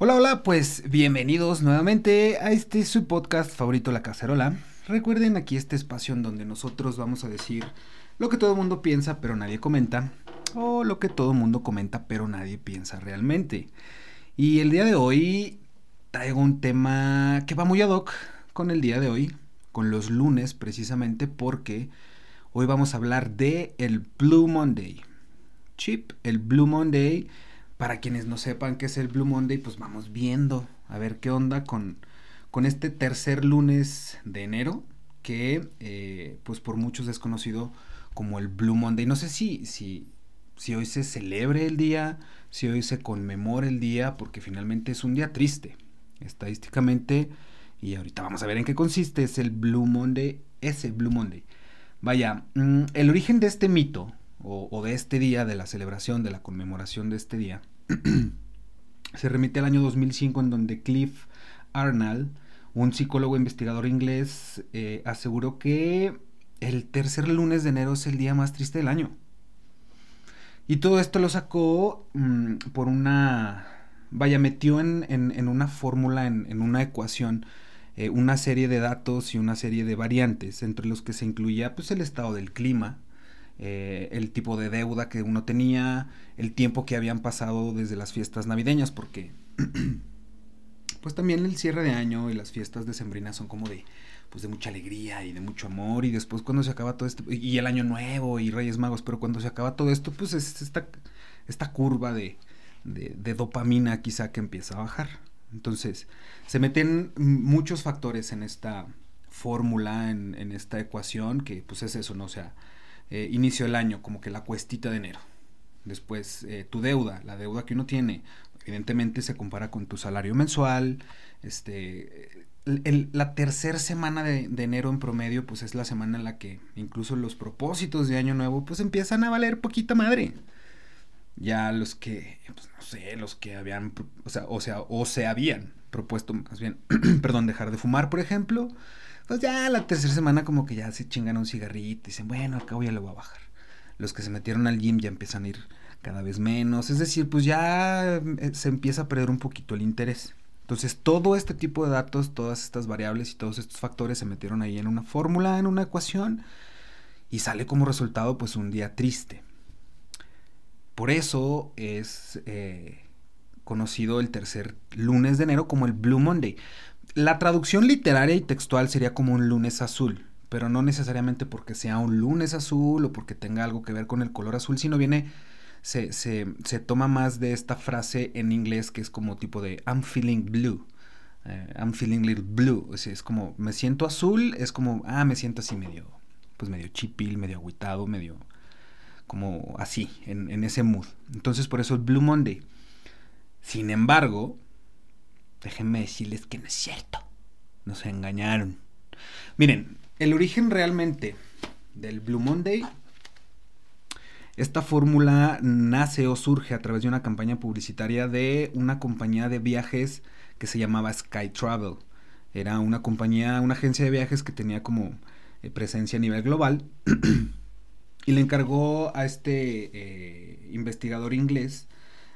Hola, hola, pues bienvenidos nuevamente a este su podcast favorito La Cacerola. Recuerden aquí este espacio en donde nosotros vamos a decir lo que todo el mundo piensa pero nadie comenta o lo que todo el mundo comenta pero nadie piensa realmente. Y el día de hoy traigo un tema que va muy ad hoc con el día de hoy, con los lunes precisamente porque hoy vamos a hablar de el Blue Monday. Chip, el Blue Monday para quienes no sepan qué es el Blue Monday, pues vamos viendo a ver qué onda con, con este tercer lunes de enero, que eh, pues por muchos es conocido como el Blue Monday. No sé si, si, si hoy se celebre el día, si hoy se conmemora el día, porque finalmente es un día triste. Estadísticamente, y ahorita vamos a ver en qué consiste, es el Blue Monday, ese Blue Monday. Vaya, mm, el origen de este mito o, de este día, de la celebración, de la conmemoración de este día, se remite al año 2005 en donde Cliff Arnold, un psicólogo investigador inglés, eh, aseguró que el tercer lunes de enero es el día más triste del año. Y todo esto lo sacó mm, por una... Vaya, metió en, una fórmula, en, una ecuación, eh, una serie de datos y una serie de variantes, entre los que se incluía pues, el estado del clima, eh, el tipo de deuda que uno tenía, el tiempo que habían pasado desde las fiestas navideñas, porque pues también el cierre de año y las fiestas decembrinas son como de pues de mucha alegría y de mucho amor y después cuando se acaba todo esto y el año nuevo y Reyes Magos, pero cuando se acaba todo esto pues es esta, esta curva de, de, dopamina quizá que empieza a bajar. Entonces se meten muchos factores en esta fórmula, en, en esta ecuación que pues es eso, ¿no? O sea, eh, inicio del año, como que la cuestita de enero. Después, eh, tu deuda, la deuda que uno tiene, evidentemente se compara con tu salario mensual. Este, la tercera semana de, enero en promedio, pues es la semana en la que incluso los propósitos de año nuevo, pues empiezan a valer poquita madre. Ya los que, pues no sé, los que habían, o sea, o sea, o se habían propuesto, más bien, perdón, dejar de fumar, por ejemplo, pues ya la tercera semana como que ya se chingan un cigarrito y dicen, bueno, al cabo ya lo voy a bajar. Los que se metieron al gym ya empiezan a ir cada vez menos. Es decir, pues ya eh, se empieza a perder un poquito el interés. Entonces todo este tipo de datos, todas estas variables y todos estos factores se metieron ahí en una fórmula, en una ecuación y sale como resultado pues un día triste. Por eso es eh, conocido el tercer lunes de enero como el Blue Monday. La traducción literaria y textual sería como un lunes azul, pero no necesariamente porque sea un lunes azul o porque tenga algo que ver con el color azul, sino viene, se, se, se toma más de esta frase en inglés que es como tipo de I'm feeling blue. Eh, I'm feeling little blue. O sea, es como, me siento azul, es como, ah, me siento así medio, pues medio chipil, medio agüitado, medio como así, en, en ese mood. Entonces por eso es Blue Monday. Sin embargo, Déjenme decirles que no es cierto. Nos engañaron. Miren, el origen realmente del Blue Monday, esta fórmula nace o surge a través de una campaña publicitaria de una compañía de viajes que se llamaba Sky Travel. Era una compañía, una agencia de viajes que tenía como eh, presencia a nivel global y le encargó a este eh, investigador inglés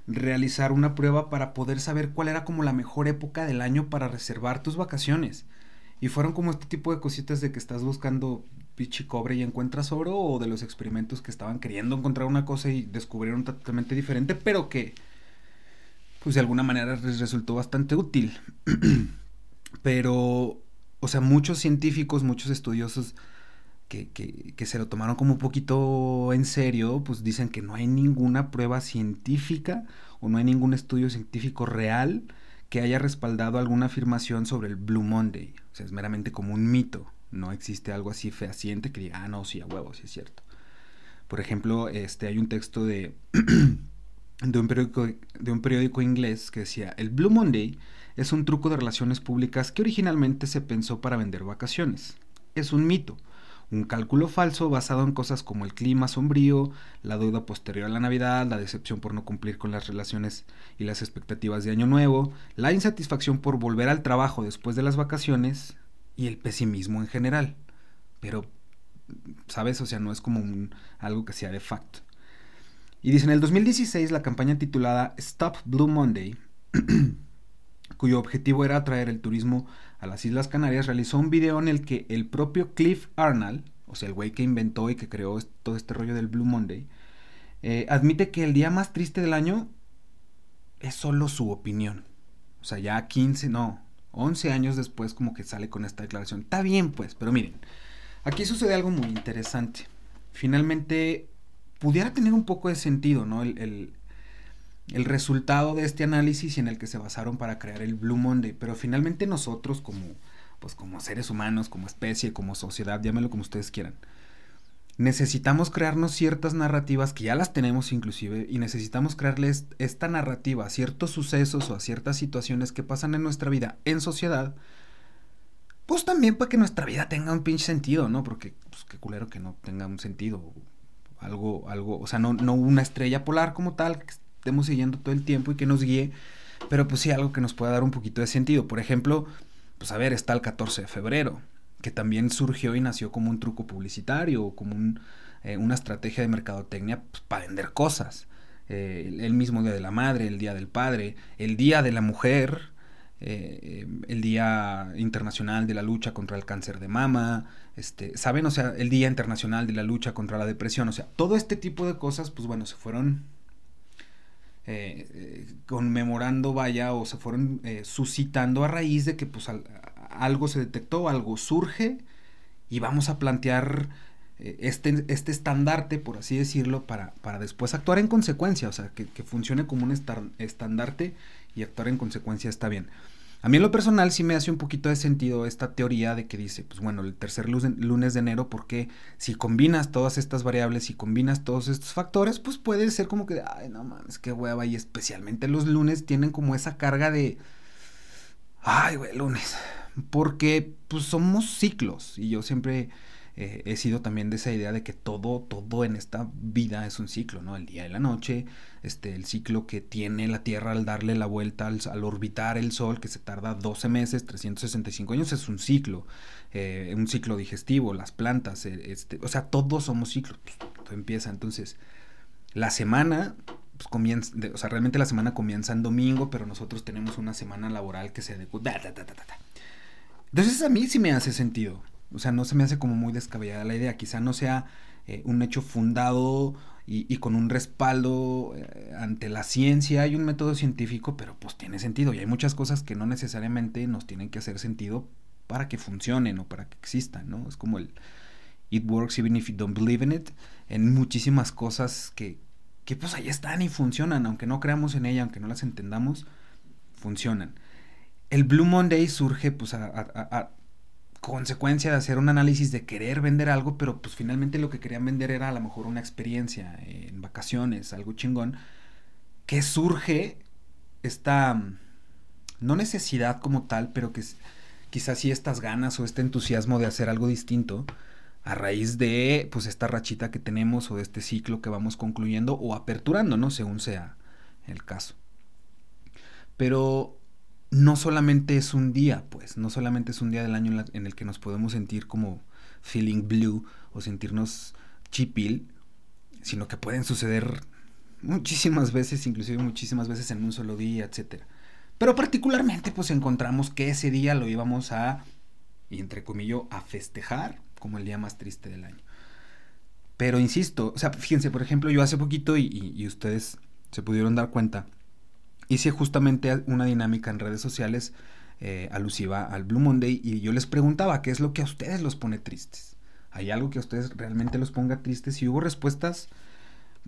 realizar una prueba para poder saber cuál era como la mejor época del año para reservar tus vacaciones. Y fueron como este tipo de cositas de que estás buscando pichi cobre y encuentras oro o de los experimentos que estaban queriendo encontrar una cosa y descubrieron totalmente diferente, pero que pues de alguna manera les resultó bastante útil. pero, o sea, muchos científicos, muchos estudiosos que, se lo tomaron como un poquito en serio, pues dicen que no hay ninguna prueba científica o no hay ningún estudio científico real que haya respaldado alguna afirmación sobre el Blue Monday. O sea, es meramente como un mito. No existe algo así fehaciente que diga, ah, no, sí, a huevo, sí es cierto. Por ejemplo, este, hay un texto de, de, un periódico, de un periódico inglés que decía, el Blue Monday es un truco de relaciones públicas que originalmente se pensó para vender vacaciones. Es un mito un cálculo falso basado en cosas como el clima sombrío, la deuda posterior a la Navidad, la decepción por no cumplir con las relaciones y las expectativas de Año Nuevo, la insatisfacción por volver al trabajo después de las vacaciones y el pesimismo en general. Pero, ¿sabes? O sea, no es como un, algo que sea de facto. Y dice, en el 2016 la campaña titulada Stop Blue Monday cuyo objetivo era atraer el turismo a las Islas Canarias, realizó un video en el que el propio Cliff Arnold, o sea, el güey que inventó y que creó todo este rollo del Blue Monday, eh, admite que el día más triste del año es solo su opinión. O sea, ya 15, no, 11 años después como que sale con esta declaración. Está bien, pues, pero miren, aquí sucede algo muy interesante. Finalmente, pudiera tener un poco de sentido, ¿no? El, el, resultado de este análisis en el que se basaron para crear el Blue Monday, pero finalmente nosotros como, pues como seres humanos, como especie, como sociedad, llámelo como ustedes quieran, necesitamos crearnos ciertas narrativas que ya las tenemos inclusive y necesitamos crearles esta narrativa a ciertos sucesos o a ciertas situaciones que pasan en nuestra vida en sociedad, pues también para que nuestra vida tenga un pinche sentido, ¿no? Porque, pues qué culero que no tenga un sentido, algo, algo, o sea, no, no una estrella polar como tal, estemos siguiendo todo el tiempo y que nos guíe, pero pues sí algo que nos pueda dar un poquito de sentido. Por ejemplo, pues a ver, está el 14 de febrero, que también surgió y nació como un truco publicitario o como eh, una estrategia de mercadotecnia pues, para vender cosas. Eh, el mismo Día de la Madre, el Día del Padre, el Día de la Mujer, eh, el Día Internacional de la Lucha contra el Cáncer de Mama, este, ¿saben? O sea, el Día Internacional de la Lucha contra la Depresión, o sea, todo este tipo de cosas, pues bueno, se fueron conmemorando, vaya, o se fueron suscitando a raíz de que pues algo se detectó, algo surge y vamos a plantear eh, este, este estandarte, por así decirlo, para, para después actuar en consecuencia, o sea, que, funcione como un estandarte y actuar en consecuencia está bien. A mí en lo personal sí me hace un poquito de sentido esta teoría de que dice, pues bueno, el tercer lunes de enero, porque si combinas todas estas variables, y combinas todos estos factores, pues puede ser como que, ay, no mames, qué hueva, y especialmente los lunes tienen como esa carga de, ay, güey, lunes, porque pues somos ciclos y yo siempre eh, he sido también de esa idea de que todo, todo en esta vida es un ciclo, ¿no? El día y la noche, este, el ciclo que tiene la Tierra al darle la vuelta al, orbitar el Sol, que se tarda 12 meses, 365 años, es un ciclo, eh, un ciclo digestivo, las plantas, eh, este, o sea, todos somos ciclos, pues, todo empieza, entonces, la semana pues, comienza, o sea, realmente la semana comienza en domingo, pero nosotros tenemos una semana laboral que se adecua. Entonces a mí sí me hace sentido. O sea, no se me hace como muy descabellada la idea. Quizá no sea eh, un hecho fundado y, con un respaldo eh, ante la ciencia y un método científico, pero pues tiene sentido. Y hay muchas cosas que no necesariamente nos tienen que hacer sentido para que funcionen o para que existan, ¿no? Es como el it works even if you don't believe in it. En muchísimas cosas que, que pues ahí están y funcionan, aunque no creamos en ella, aunque no las entendamos, funcionan el Blue Monday surge pues a, consecuencia de hacer un análisis de querer vender algo, pero pues finalmente lo que querían vender era a lo mejor una experiencia en vacaciones, algo chingón, que surge esta, no necesidad como tal, pero que quizás sí estas ganas o este entusiasmo de hacer algo distinto a raíz de pues esta rachita que tenemos o de este ciclo que vamos concluyendo o aperturando, ¿no? Según sea el caso. Pero no solamente es un día, pues, no solamente es un día del año en, el que nos podemos sentir como feeling blue o sentirnos chipil, sino que pueden suceder muchísimas veces, inclusive muchísimas veces en un solo día, etcétera. Pero particularmente, pues encontramos que ese día lo íbamos a, y entre comillas, a festejar como el día más triste del año. Pero insisto, o sea, fíjense, por ejemplo, yo hace poquito, y ustedes se pudieron dar cuenta, hice justamente una dinámica en redes sociales eh, alusiva al Blue Monday y yo les preguntaba qué es lo que a ustedes los pone tristes. ¿Hay algo que a ustedes realmente los ponga tristes? Y hubo respuestas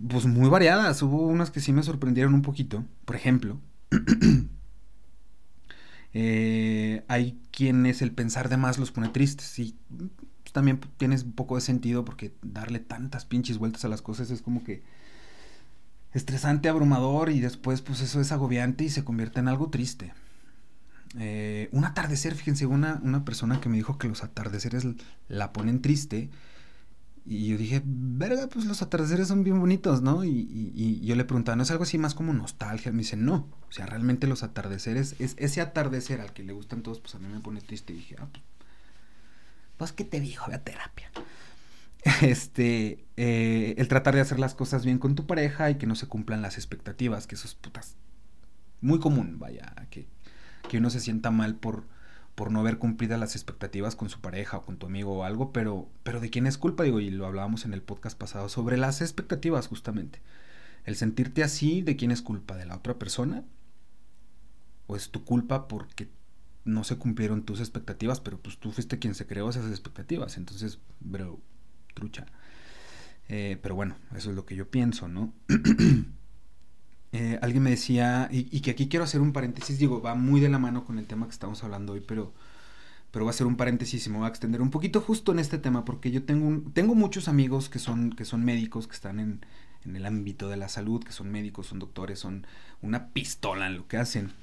pues muy variadas. Hubo unas que sí me sorprendieron un poquito. Por ejemplo, eh, hay quienes el pensar de más los pone tristes. Y pues, también tienes un poco de sentido porque darle tantas pinches vueltas a las cosas es como que estresante, abrumador y después pues eso es agobiante y se convierte en algo triste. Eh, un atardecer, fíjense, una, una persona que me dijo que los atardeceres la ponen triste. Y yo dije, verga, pues los atardeceres son bien bonitos, ¿no? Y, yo le preguntaba, ¿no es algo así más como nostalgia? Me dice, no. O sea, realmente los atardeceres, es ese atardecer al que le gustan todos, pues a mí me pone triste. Y dije, ah, pues, pues ¿qué te dijo? Ve a terapia. este, eh, el tratar de hacer las cosas bien con tu pareja y que no se cumplan las expectativas, que eso es putas muy común, vaya, que, que uno se sienta mal por, por no haber cumplido las expectativas con su pareja o con tu amigo o algo, pero, pero ¿de quién es culpa? Digo, y lo hablábamos en el podcast pasado sobre las expectativas justamente. El sentirte así, ¿de quién es culpa? ¿De la otra persona? ¿O es tu culpa porque no se cumplieron tus expectativas, pero pues tú fuiste quien se creó esas expectativas? Entonces, bro, trucha. Eh, pero bueno, eso es lo que yo pienso, ¿no? Eh, alguien me decía, y, que aquí quiero hacer un paréntesis, digo, va muy de la mano con el tema que estamos hablando hoy, pero, pero va a ser un paréntesis y me voy a extender un poquito justo en este tema, porque yo tengo, tengo muchos amigos que son, que son médicos, que están en, en el ámbito de la salud, que son médicos, son doctores, son una pistola en lo que hacen.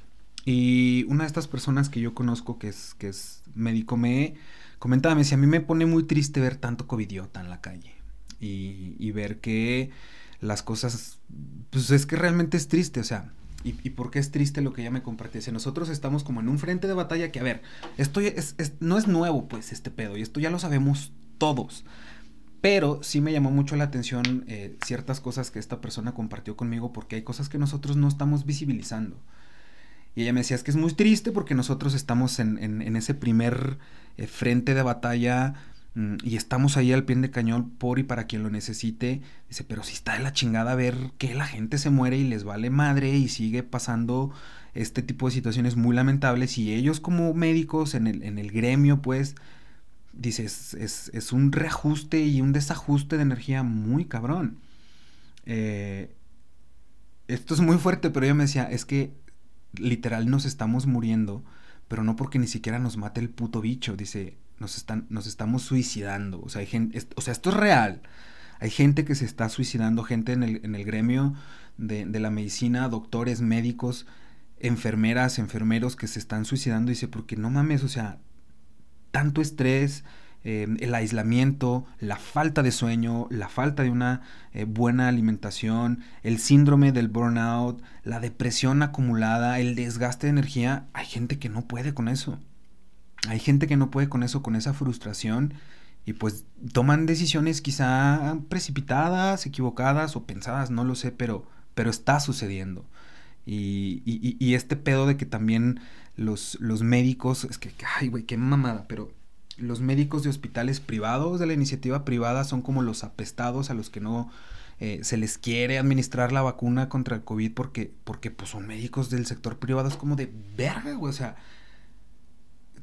Y una de estas personas que yo conozco, que es, que es médico, me comentaba, me decía, a mí me pone muy triste ver tanto covidiota en la calle y, y ver que las cosas, pues es que realmente es triste, o sea, ¿Y, y por qué es triste lo que ella me compartió? Si nosotros estamos como en un frente de batalla que, a ver, esto es, no es nuevo, pues, este pedo, y esto ya lo sabemos todos. Pero sí me llamó mucho la atención eh, ciertas cosas que esta persona compartió conmigo porque hay cosas que nosotros no estamos visibilizando. Y ella me decía, es que es muy triste porque nosotros estamos en, en, ese primer eh, frente de batalla Mm, y estamos ahí al pie de cañón por y para quien lo necesite. Dice, pero si está de la chingada ver que la gente se muere y les vale madre y sigue pasando este tipo de situaciones muy lamentables y ellos como médicos en el, en el gremio, pues, dice, es, un reajuste y un desajuste de energía muy cabrón. Eh, esto es muy fuerte, pero ella me decía, es que literal nos estamos muriendo, pero no porque ni siquiera nos mate el puto bicho. Dice, nos, están, nos estamos suicidando. O sea, hay gente, o sea, esto es real. Hay gente que se está suicidando, gente en el, en el gremio de, de, la medicina, doctores, médicos, enfermeras, enfermeros que se están suicidando. Dice, porque no mames, o sea, tanto estrés, eh, el aislamiento, la falta de sueño, la falta de una eh, buena alimentación, el síndrome del burnout, la depresión acumulada, el desgaste de energía, hay gente que no puede con eso. Hay gente que no puede con eso, con esa frustración, y pues toman decisiones quizá precipitadas, equivocadas o pensadas, no lo sé, pero, pero está sucediendo. Y, y, este pedo de que también los, los médicos, es que, ay, güey, qué mamada, pero los médicos de hospitales privados, de la iniciativa privada, son como los apestados a los que no eh, se les quiere administrar la vacuna contra el COVID porque, porque pues son médicos del sector privado, es como de verga, güey, o sea,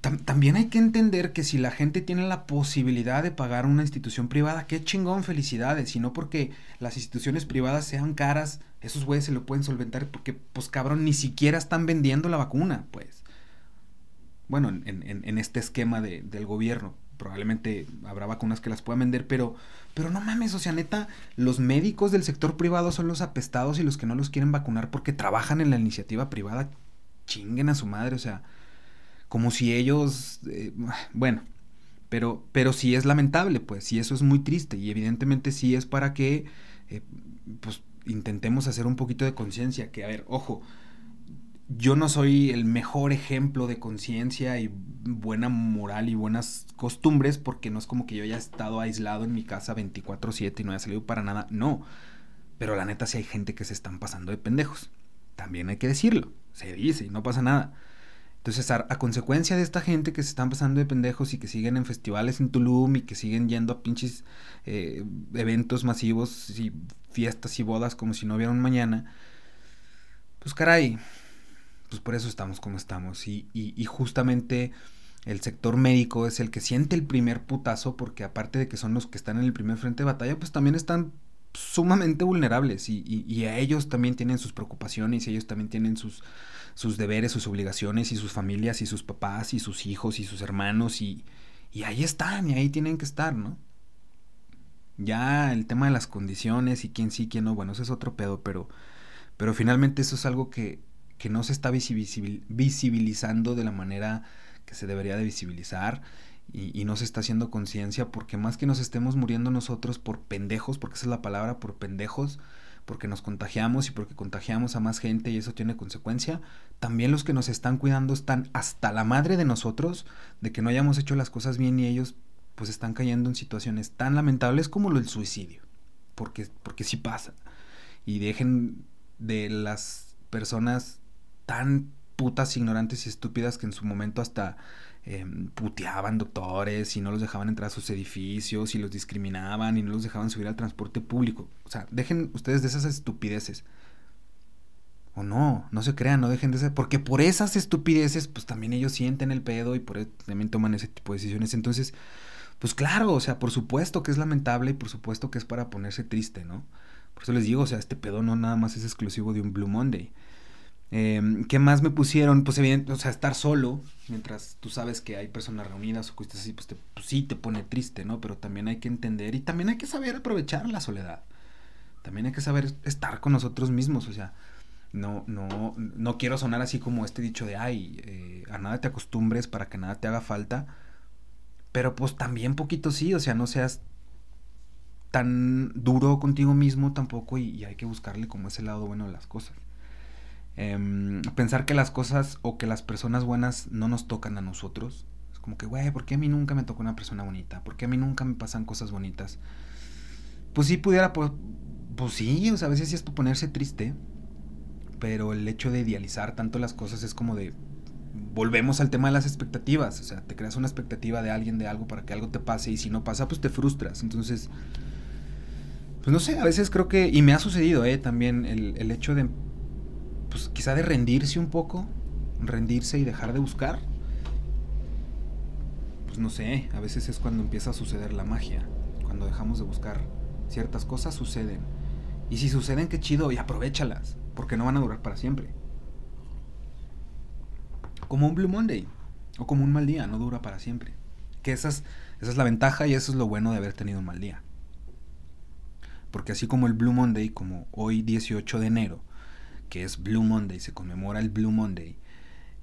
también hay que entender que si la gente tiene la posibilidad de pagar una institución privada, qué chingón, felicidades. Y no porque las instituciones privadas sean caras, esos güeyes se lo pueden solventar porque, pues cabrón, ni siquiera están vendiendo la vacuna, pues. Bueno, en, en, este esquema de, del gobierno. Probablemente habrá vacunas que las puedan vender, pero, pero no mames, o sea, neta, los médicos del sector privado son los apestados y los que no los quieren vacunar porque trabajan en la iniciativa privada. Chinguen a su madre, o sea como si ellos, eh, bueno, pero, pero sí es lamentable, pues, sí eso es muy triste y evidentemente sí es para que, eh, pues, intentemos hacer un poquito de conciencia, que, a ver, ojo, yo no soy el mejor ejemplo de conciencia y buena moral y buenas costumbres porque no es como que yo haya estado aislado en mi casa 24/7 y no haya salido para nada, no, pero la neta sí hay gente que se están pasando de pendejos, también hay que decirlo, se dice y no pasa nada. Entonces, a, consecuencia de esta gente que se están pasando de pendejos y que siguen en festivales en Tulum y que siguen yendo a pinches eh, eventos masivos y fiestas y bodas como si no hubiera un mañana, pues caray, pues por eso estamos como estamos. Y, y, justamente el sector médico es el que siente el primer putazo porque aparte de que son los que están en el primer frente de batalla, pues también están sumamente vulnerables y, y a ellos también tienen sus preocupaciones y ellos también tienen sus sus deberes, sus obligaciones y sus familias y sus papás y sus hijos y sus hermanos y, y ahí están y ahí tienen que estar, ¿no? Ya el tema de las condiciones y quién sí, quién no, bueno, eso es otro pedo, pero, pero finalmente eso es algo que, que no se está visibilizando de la manera que se debería de visibilizar y, y no se está haciendo conciencia porque más que nos estemos muriendo nosotros por pendejos, porque esa es la palabra, por pendejos, porque nos contagiamos y porque contagiamos a más gente y eso tiene consecuencia, también los que nos están cuidando están hasta la madre de nosotros de que no hayamos hecho las cosas bien y ellos pues están cayendo en situaciones tan lamentables como lo del suicidio, porque, porque sí pasa. Y dejen de las personas tan putas ignorantes y estúpidas que en su momento hasta em, puteaban doctores y no los dejaban entrar a sus edificios y los discriminaban y no los dejaban subir al transporte público. O sea, dejen ustedes de esas estupideces. O no, no se crean, no dejen de ser. Porque por esas estupideces, pues también ellos sienten el pedo y por eso también toman ese tipo de decisiones. Entonces, pues claro, o sea, por supuesto que es lamentable y por supuesto que es para ponerse triste, ¿no? Por eso les digo, o sea, este pedo no nada más es exclusivo de un Blue Monday. Em, ¿Qué más me pusieron? Pues evidente, o sea, estar solo, mientras tú sabes que hay personas reunidas o cosas así, pues, pues, sí te pone triste, ¿no? Pero también hay que entender y también hay que saber aprovechar la soledad. También hay que saber estar con nosotros mismos, o sea, no, no, no quiero sonar así como este dicho de, ay, eh, a nada te acostumbres para que nada te haga falta, pero pues también poquito sí, o sea, no seas tan duro contigo mismo tampoco y, hay que buscarle como ese lado bueno de las cosas. Em, pensar que las cosas o que las personas buenas no nos tocan a nosotros. Es como que, güey, ¿por qué a mí nunca me tocó una persona bonita? ¿Por qué a mí nunca me pasan cosas bonitas? Pues sí pudiera, pues, pues sí, o sea, a veces sí es ponerse triste, pero el hecho de idealizar tanto las cosas es como de, volvemos al tema de las expectativas, o sea, te creas una expectativa de alguien, de algo para que algo te pase y si no pasa, pues te frustras. Entonces, pues no sé, a veces creo que, y me ha sucedido, ¿eh? También el, el hecho de, pues quizá de rendirse un poco, rendirse y dejar de buscar. Pues no sé, a veces es cuando empieza a suceder la magia, cuando dejamos de buscar ciertas cosas suceden. Y si suceden, qué chido, y aprovechalas, porque no van a durar para siempre. Como un Blue Monday, o como un mal día, no dura para siempre. Que esas, esa es la ventaja y eso es lo bueno de haber tenido un mal día. Porque así como el Blue Monday, como hoy 18 de enero, que es Blue Monday, se conmemora el Blue Monday,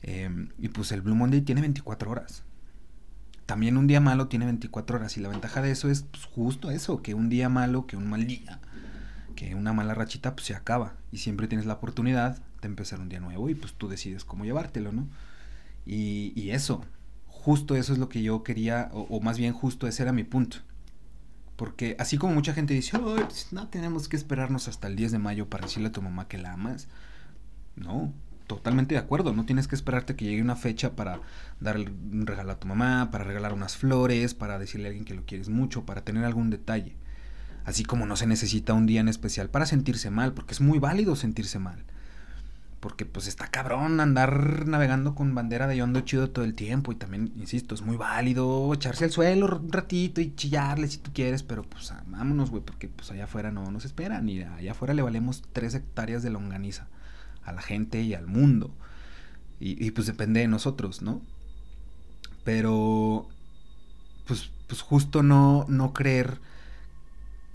em, y pues el Blue Monday tiene 24 horas. También un día malo tiene 24 horas y la ventaja de eso es pues, justo eso, que un día malo, que un mal día, que una mala rachita pues se acaba y siempre tienes la oportunidad de empezar un día nuevo y pues tú decides cómo llevártelo, ¿no? Y, eso, justo eso es lo que yo quería, o, o más bien justo ese era mi punto porque así como mucha gente dice, pues, no tenemos que esperarnos hasta el 10 de mayo para decirle a tu mamá que la amas. No, totalmente de acuerdo. No tienes que esperarte que llegue una fecha para darle un regalo a tu mamá, para regalar unas flores, para decirle a alguien que lo quieres mucho, para tener algún detalle. Así como no se necesita un día en especial para sentirse mal, porque es muy válido sentirse mal. Porque pues está cabrón andar navegando con bandera de yondo chido todo el tiempo. Y también, insisto, es muy válido echarse al suelo un ratito y chillarle si tú quieres. Pero pues ah, vámonos, güey, porque pues allá afuera no nos esperan. Y allá afuera le valemos tres hectáreas de longaniza a la gente y al mundo. Y, y pues depende de nosotros, ¿no? Pero pues, pues justo no, no creer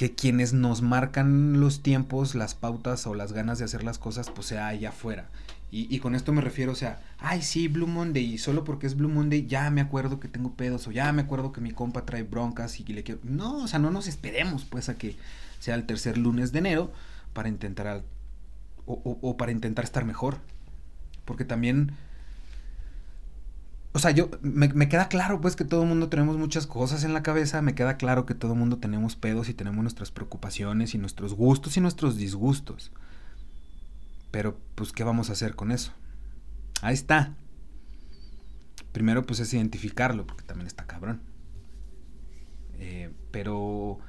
que quienes nos marcan los tiempos, las pautas o las ganas de hacer las cosas, pues sea allá afuera. Y, con esto me refiero, o sea, ay, sí, Blue Monday, y solo porque es Blue Monday ya me acuerdo que tengo pedos, o ya me acuerdo que mi compa trae broncas y le quiero. No, o sea, no nos esperemos, pues, a que sea el tercer lunes de enero para intentar. o, o para intentar estar mejor. Porque también o sea, yo, me, me, queda claro pues que todo el mundo tenemos muchas cosas en la cabeza, me queda claro que todo el mundo tenemos pedos y tenemos nuestras preocupaciones y nuestros gustos y nuestros disgustos. Pero pues, ¿qué vamos a hacer con eso? Ahí está. Primero pues es identificarlo, porque también está cabrón. Eh, pero,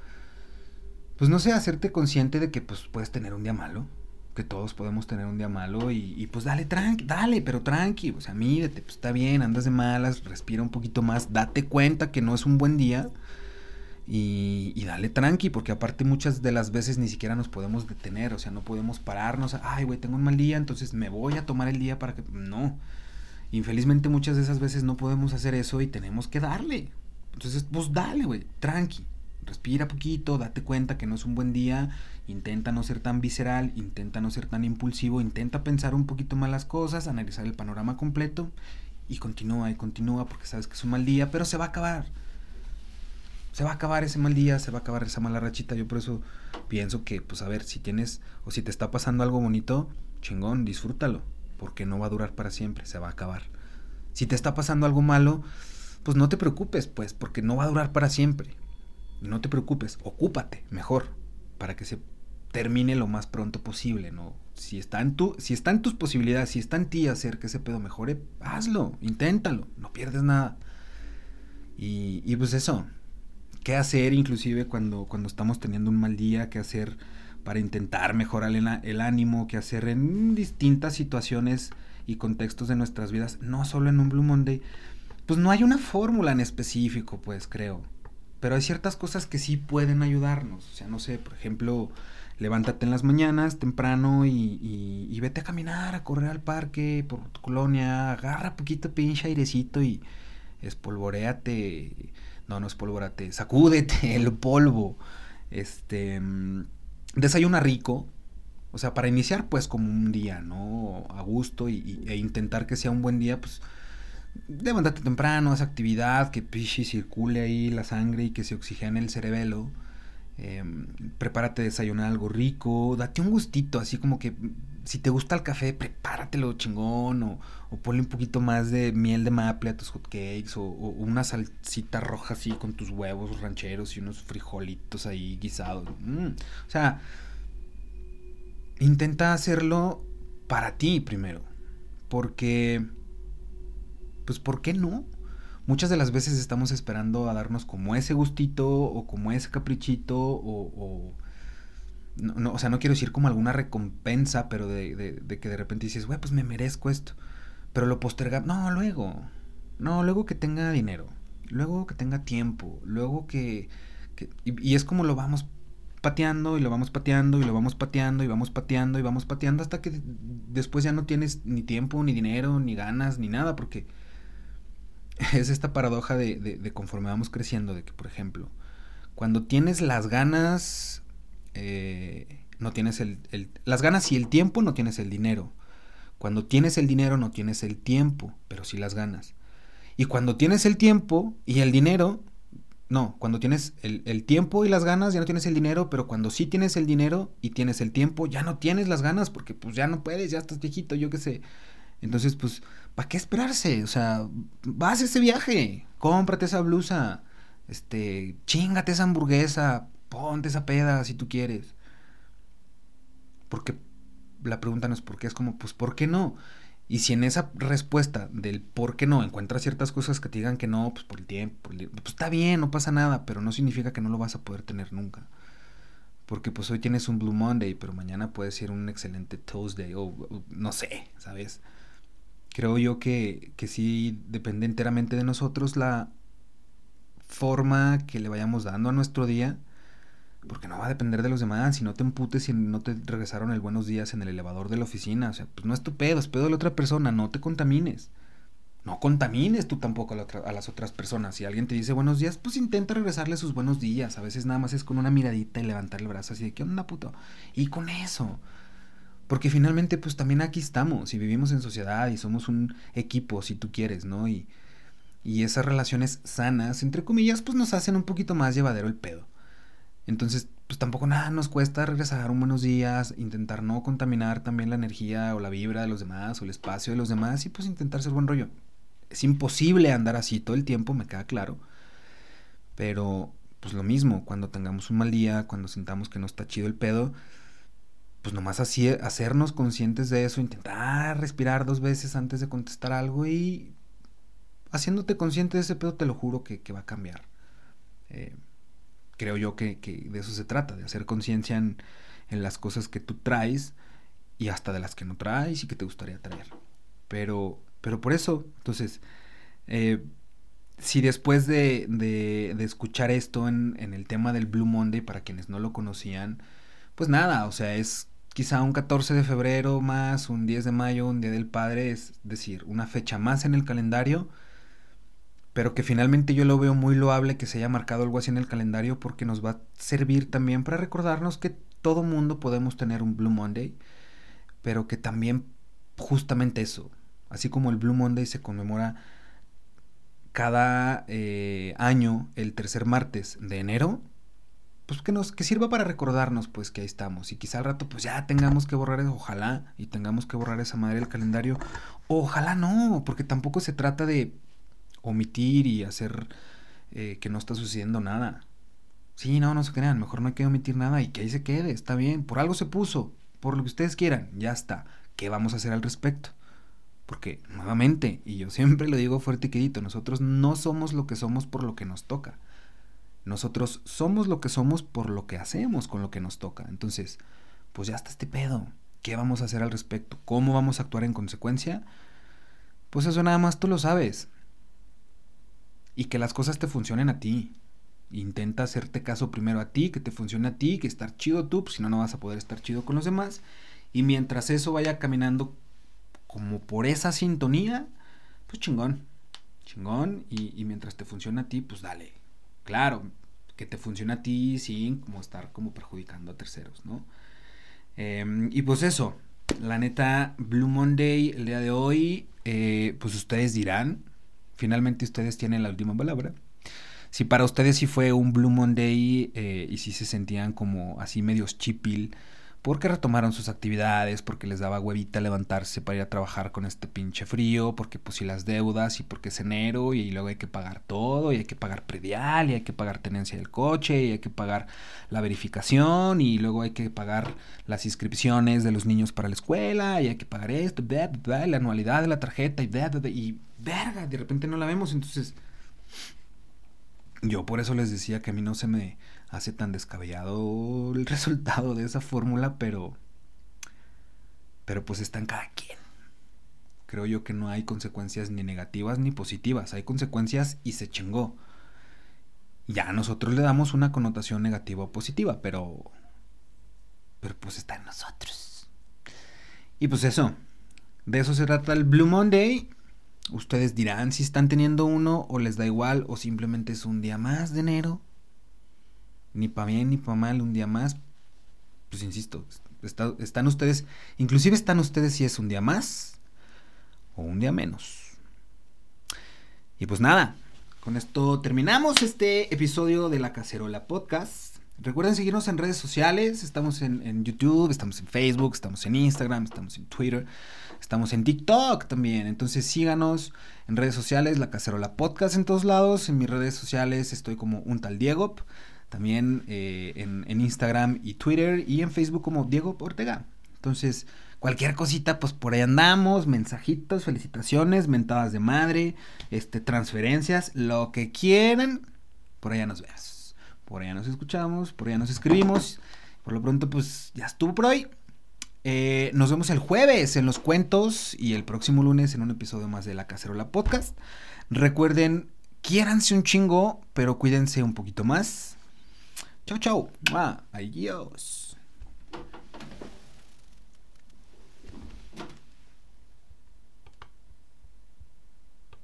pues no sé, hacerte consciente de que pues puedes tener un día malo que todos podemos tener un día malo y, pues dale tranqui, dale, pero tranqui, o sea, mírate, pues está bien, andas de malas, respira un poquito más, date cuenta que no es un buen día y, y dale tranqui, porque aparte muchas de las veces ni siquiera nos podemos detener, o sea, no podemos pararnos, ay, güey, tengo un mal día, entonces me voy a tomar el día para que... No, infelizmente muchas de esas veces no podemos hacer eso y tenemos que darle. Entonces, pues dale, güey, tranqui, respira poquito, date cuenta que no es un buen día Intenta no ser tan visceral, intenta no ser tan impulsivo, intenta pensar un poquito más las cosas, analizar el panorama completo y continúa y continúa porque sabes que es un mal día, pero se va a acabar. Se va a acabar ese mal día, se va a acabar esa mala rachita. Yo por eso pienso que, pues a ver, si tienes o si te está pasando algo bonito, chingón, disfrútalo, porque no va a durar para siempre, se va a acabar. Si te está pasando algo malo, pues no te preocupes, pues, porque no va a durar para siempre. No te preocupes, ocúpate mejor para que se termine lo más pronto posible, ¿no? Si está en tu, si está en tus posibilidades, si está en ti hacer que ese pedo mejore, hazlo, inténtalo, no pierdes nada. Y, y pues eso, qué hacer inclusive cuando, cuando estamos teniendo un mal día, qué hacer para intentar mejorar el, el ánimo, qué hacer en distintas situaciones y contextos de nuestras vidas, no solo en un Blue Monday. Pues no hay una fórmula en específico, pues creo. Pero hay ciertas cosas que sí pueden ayudarnos. O sea, no sé, por ejemplo, levántate en las mañanas temprano y, vete a caminar, a correr al parque por tu colonia, agarra poquito pinche airecito y espolvoreate, no, no espolvoreate, sacúdete el polvo, este, mm, desayuna rico, o sea, para iniciar pues como un día, ¿no? A gusto y, e intentar que sea un buen día, pues levántate temprano, haz actividad, que pichi circule ahí la sangre y que se oxigene el cerebelo Em, prepárate a desayunar algo rico, date un gustito, así como que si te gusta el café, prepáratelo chingón o, o ponle un poquito más de miel de maple a tus hotcakes o, o, una salsita roja así con tus huevos rancheros y unos frijolitos ahí guisados. Mm, o sea, intenta hacerlo para ti primero, porque, pues, ¿por qué no? muchas de las veces estamos esperando a darnos como ese gustito o como ese caprichito o... no, o sea, no quiero decir como alguna recompensa, pero de, de, que de repente dices, güey, pues me merezco esto. Pero lo posterga, no, luego. No, luego que tenga dinero. Luego que tenga tiempo. Luego que... y, y es como lo vamos pateando y lo vamos pateando y lo vamos pateando y vamos pateando y vamos pateando hasta que después ya no tienes ni tiempo, ni dinero, ni ganas, ni nada, porque es esta paradoja de, de, conforme vamos creciendo, de que, por ejemplo, cuando tienes las ganas, eh, no tienes el, Las ganas y el tiempo, no tienes el dinero. Cuando tienes el dinero, no tienes el tiempo, pero sí las ganas. Y cuando tienes el tiempo y el dinero, no, cuando tienes el, el, tiempo y las ganas, ya no tienes el dinero, pero cuando sí tienes el dinero y tienes el tiempo, ya no tienes las ganas, porque pues ya no puedes, ya estás viejito, yo qué sé. Entonces, pues, ¿para qué esperarse? O sea, vas a ese viaje, cómprate esa blusa, este, chingate esa hamburguesa, ponte esa peda si tú quieres. Porque la pregunta no es por qué, es como, pues, ¿por qué no? Y si en esa respuesta del por qué no encuentras ciertas cosas que te digan que no, pues por el tiempo, pues está bien, no pasa nada, pero no significa que no lo vas a poder tener nunca. Porque pues hoy tienes un Blue Monday, pero mañana puede ser un excelente Tuesday o no sé, ¿sabes? Creo yo que, que sí depende enteramente de nosotros la forma que le vayamos dando a nuestro día, porque no va a depender de los demás, si no te emputes y no te regresaron el buenos días en el elevador de la oficina, o sea, pues no es tu pedo, es pedo de la otra persona, no te contamines. No contamines tú tampoco a, a, las otras personas. Si alguien te dice buenos días, pues intenta regresarle sus buenos días. A veces nada más es con una miradita y levantar el brazo así de, ¿qué onda, puto? Y con eso. Porque finalmente, pues también aquí estamos y vivimos en sociedad y somos un equipo, si tú quieres, ¿no? Y, y esas relaciones sanas, entre comillas, pues nos hacen un poquito más llevadero el pedo. Entonces, pues tampoco nada nos cuesta regresar un buenos días, intentar no contaminar también la energía o la vibra de los demás o el espacio de los demás y pues intentar ser buen rollo. Es imposible andar así todo el tiempo, me queda claro. Pero, pues lo mismo, cuando tengamos un mal día, cuando sintamos que no está chido el pedo, pues nomás así, hacernos conscientes de eso, intentar respirar dos veces antes de contestar algo y haciéndote consciente de ese pedo, te lo juro que, va a cambiar. Eh, creo yo que, de eso se trata, de hacer conciencia en, las cosas que tú traes y hasta de las que no traes y que te gustaría traer. Pero, pero por eso, entonces, eh, si después de, de, escuchar esto en, en el tema del Blue Monday, para quienes no lo conocían, pues nada, o sea, es quizá un 14 de febrero más, un 10 de mayo, un Día del Padre, es decir, una fecha más en el calendario, pero que finalmente yo lo veo muy loable que se haya marcado algo así en el calendario porque nos va a servir también para recordarnos que todo mundo podemos tener un Blue Monday, pero que también justamente eso, así como el Blue Monday se conmemora cada eh, año el tercer martes de enero, pues que nos que sirva para recordarnos pues que ahí estamos y quizá al rato pues ya tengamos que borrar ojalá y tengamos que borrar esa madre del calendario ojalá no porque tampoco se trata de omitir y hacer eh, que no está sucediendo nada Sí, no, no se crean, mejor no hay que omitir nada y que ahí se quede, está bien, por algo se puso, por lo que ustedes quieran, ya está. ¿Qué vamos a hacer al respecto? Porque, nuevamente, y yo siempre lo digo fuerte y quedito, nosotros no somos lo que somos por lo que nos toca. Nosotros somos lo que somos por lo que hacemos con lo que nos toca. Entonces, pues ya está este pedo. ¿Qué vamos a hacer al respecto? ¿Cómo vamos a actuar en consecuencia? Pues eso nada más tú lo sabes. Y que las cosas te funcionen a ti. Intenta hacerte caso primero a ti, que te funcione a ti, que estar chido tú, pues si no, no vas a poder estar chido con los demás. Y mientras eso vaya caminando como por esa sintonía, pues chingón, chingón. Y, mientras te funciona a ti, pues dale. Claro, que te funcione a ti sin como estar como perjudicando a terceros, ¿no? Em, y pues eso, la neta, Blue Monday el día de hoy, eh, pues ustedes dirán, finalmente ustedes tienen la última palabra si para ustedes sí fue un Blue Monday eh, y si se sentían como así medios chipil, porque retomaron sus actividades, porque les daba huevita levantarse para ir a trabajar con este pinche frío, porque si las deudas y porque es enero y luego hay que pagar todo y hay que pagar predial y hay que pagar tenencia del coche y hay que pagar la verificación y luego hay que pagar las inscripciones de los niños para la escuela y hay que pagar esto, la anualidad de la tarjeta y, y verga, de repente no la vemos, entonces yo por eso les decía que a mí no se me hace tan descabellado el resultado de esa fórmula, pero pero pues está en cada quien. Creo yo que no hay consecuencias ni negativas ni positivas, hay consecuencias y se chingó. Ya nosotros le damos una connotación negativa o positiva, pero pero pues está en nosotros. Y pues eso, de eso se trata el Blue Monday. Ustedes dirán si están teniendo uno o les da igual o simplemente es un día más de enero. Ni para bien ni para mal, un día más. Pues insisto, están ustedes, inclusive están ustedes si es un día más o un día menos. Y pues nada, con esto terminamos este episodio de La Cacerola Podcast. Recuerden seguirnos en redes sociales, estamos en, YouTube, estamos en Facebook, estamos en Instagram, estamos en Twitter. Estamos en TikTok también. Entonces síganos en redes sociales, La Cacerola Podcast en todos lados. En mis redes sociales estoy como un tal Diego. También eh, en, Instagram y Twitter. Y en Facebook como Diego Ortega. Entonces, cualquier cosita, pues por ahí andamos. Mensajitos, felicitaciones, mentadas de madre, este, transferencias, lo que quieran. Por allá nos veas. Por allá nos escuchamos, por allá nos escribimos. Por lo pronto, pues ya estuvo por hoy. Eh, nos vemos el jueves en los cuentos y el próximo lunes en un episodio más de La Cacerola Podcast. Recuerden, quiéranse un chingo, pero cuídense un poquito más. Chau, chau. Adiós.